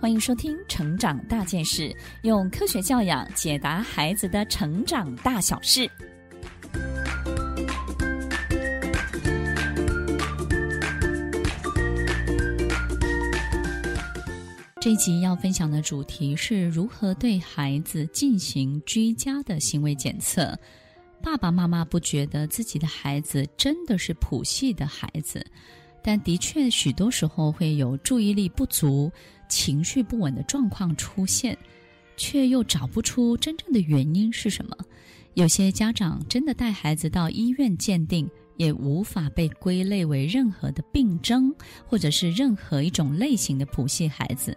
欢迎收听《成长大件事》，用科学教养解答孩子的成长大小事。这一集要分享的主题是如何对孩子进行居家的行为检测。爸爸妈妈不觉得自己的孩子真的是谱系的孩子，但的确许多时候会有注意力不足、情绪不稳的状况出现，却又找不出真正的原因是什么。有些家长真的带孩子到医院鉴定，也无法被归类为任何的病症，或者是任何一种类型的谱系孩子。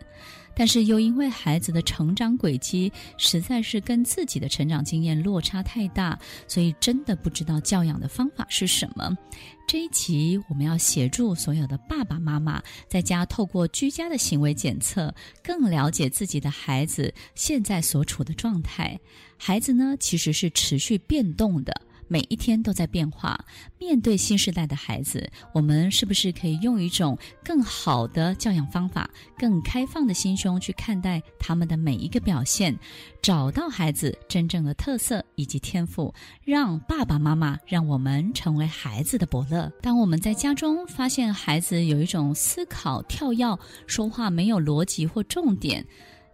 但是又因为孩子的成长轨迹实在是跟自己的成长经验落差太大，所以真的不知道教养的方法是什么。这一集我们要协助所有的爸爸妈妈在家透过居家的行为检测，更了解自己的孩子现在所处的状态。孩子呢，其实是持续变动的。每一天都在变化，面对新时代的孩子，我们是不是可以用一种更好的教养方法、更开放的心胸去看待他们的每一个表现，找到孩子真正的特色以及天赋，让爸爸妈妈让我们成为孩子的伯乐。当我们在家中发现孩子有一种思考跳跃、说话没有逻辑或重点，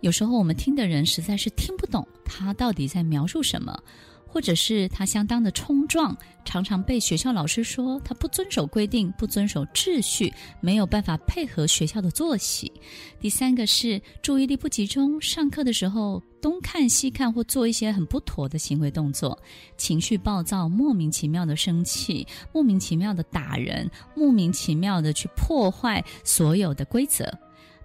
有时候我们听的人实在是听不懂他到底在描述什么。或者是他相当的冲撞，常常被学校老师说他不遵守规定、不遵守秩序，没有办法配合学校的作息。第三个是注意力不集中，上课的时候东看西看或做一些很不妥的行为动作，情绪暴躁，莫名其妙的生气，莫名其妙的打人，莫名其妙的去破坏所有的规则。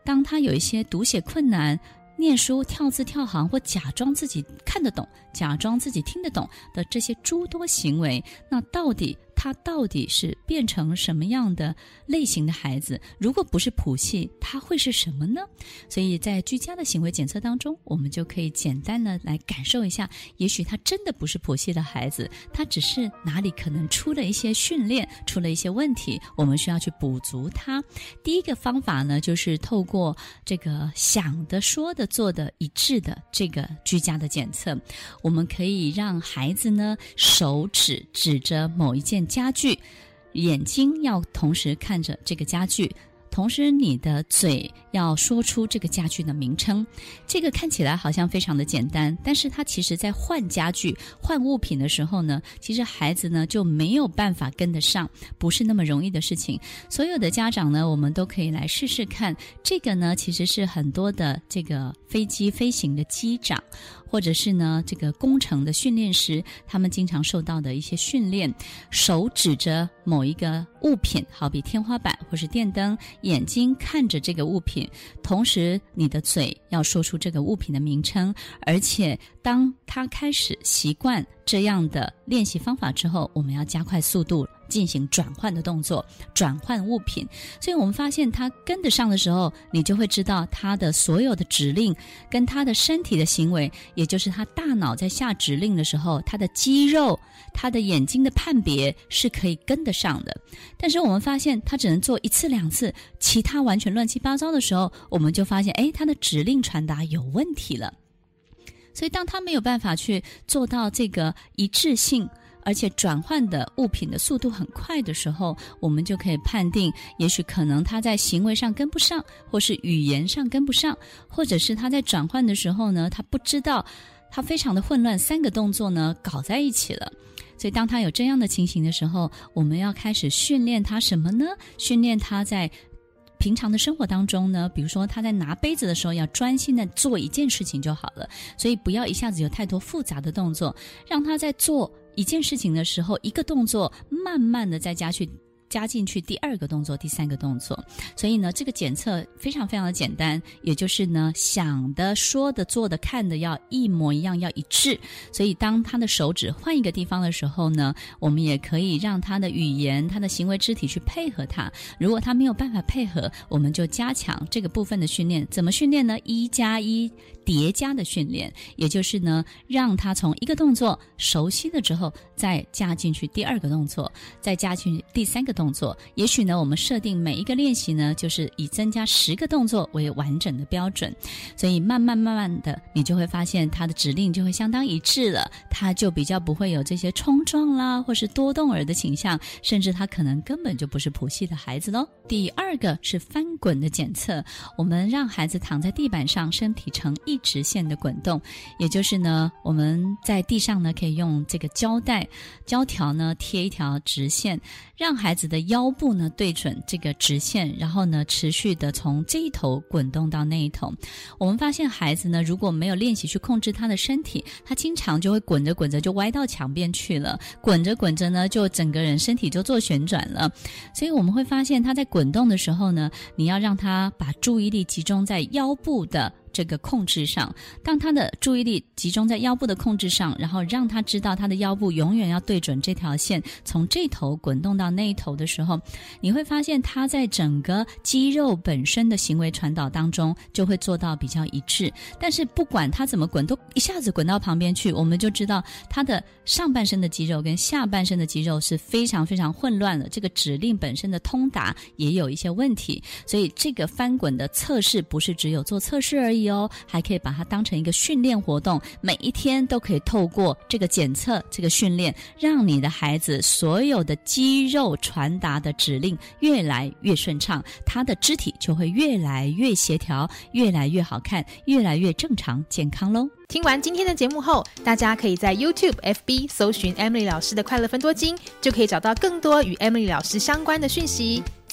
当他有一些读写困难，念书跳字跳行，或假装自己看得懂，假装自己听得懂的这些诸多行为，那到底，他到底是变成什么样的类型的孩子？如果不是谱系，他会是什么呢？所以在居家的行为检测当中，我们就可以简单的来感受一下，也许他真的不是谱系的孩子，他只是哪里可能出了一些训练，出了一些问题，我们需要去补足他。第一个方法呢，就是透过这个想的、说的、做的一致的这个居家的检测，我们可以让孩子呢手指指着某一件。家具，眼睛要同时看着这个家具，同时你的嘴要说出这个家具的名称。这个看起来好像非常的简单，但是他其实在换家具、换物品的时候呢，其实孩子呢就没有办法跟得上，不是那么容易的事情。所有的家长呢，我们都可以来试试看。这个呢，其实是很多的这个飞机飞行的机长。或者是呢，这个工程的训练师，他们经常受到的一些训练，手指着某一个物品，好比天花板或是电灯，眼睛看着这个物品，同时你的嘴要说出这个物品的名称，而且当他开始习惯这样的练习方法之后，我们要加快速度。进行转换的动作，转换物品。所以我们发现他跟得上的时候，你就会知道他的所有的指令跟他的身体的行为，也就是他大脑在下指令的时候，他的肌肉、他的眼睛的判别是可以跟得上的。但是我们发现他只能做一次两次，其他完全乱七八糟的时候，我们就发现，哎，他的指令传达有问题了。所以当他没有办法去做到这个一致性。而且转换的物品的速度很快的时候，我们就可以判定，也许可能他在行为上跟不上，或是语言上跟不上，或者是他在转换的时候呢，他不知道，他非常的混乱，三个动作呢搞在一起了。所以当他有这样的情形的时候，我们要开始训练他什么呢？训练他在平常的生活当中呢，比如说他在拿杯子的时候，要专心的做一件事情就好了。所以不要一下子有太多复杂的动作，让他在做。一件事情的时候，一个动作慢慢的再加去。加进去第二个动作，第三个动作，所以呢，这个检测非常非常的简单，也就是呢，想的、说的、做的、看的要一模一样，要一致。所以当他的手指换一个地方的时候呢，我们也可以让他的语言、他的行为肢体去配合他。如果他没有办法配合，我们就加强这个部分的训练。怎么训练呢？一加一叠加的训练，也就是呢，让他从一个动作熟悉了之后，再加进去第二个动作，再加进去第三个动动作。也许呢，我们设定每一个练习呢，就是以增加十个动作为完整的标准。所以慢慢慢慢的，你就会发现他的指令就会相当一致了，他就比较不会有这些冲撞啦，或是多动儿的倾向，甚至他可能根本就不是谱系的孩子喽。第二个是翻滚的检测，我们让孩子躺在地板上，身体呈一直线的滚动，也就是呢，我们在地上呢可以用这个胶带、胶条呢贴一条直线，让孩子的腰部呢对准这个直线，然后呢持续的从这一头滚动到那一头。我们发现孩子呢如果没有练习去控制他的身体，他经常就会滚着滚着就歪到墙边去了，滚着滚着呢就整个人身体就做旋转了。所以我们会发现他在滚动的时候呢，你要让他把注意力集中在腰部的。这个控制上，当他的注意力集中在腰部的控制上，然后让他知道他的腰部永远要对准这条线，从这头滚动到那一头的时候，你会发现他在整个肌肉本身的行为传导当中就会做到比较一致。但是不管他怎么滚，都一下子滚到旁边去，我们就知道他的上半身的肌肉跟下半身的肌肉是非常非常混乱的，这个指令本身的通达也有一些问题。所以这个翻滚的测试不是只有做测试而已。哦，还可以把它当成一个训练活动，每一天都可以透过这个检测、这个训练，让你的孩子所有的肌肉传达的指令越来越顺畅，他的肢体就会越来越协调，越来越好看，越来越正常健康喽。听完今天的节目后，大家可以在 YouTube、FB 搜寻 Emily 老师的快乐分多金，就可以找到更多与 Emily 老师相关的讯息。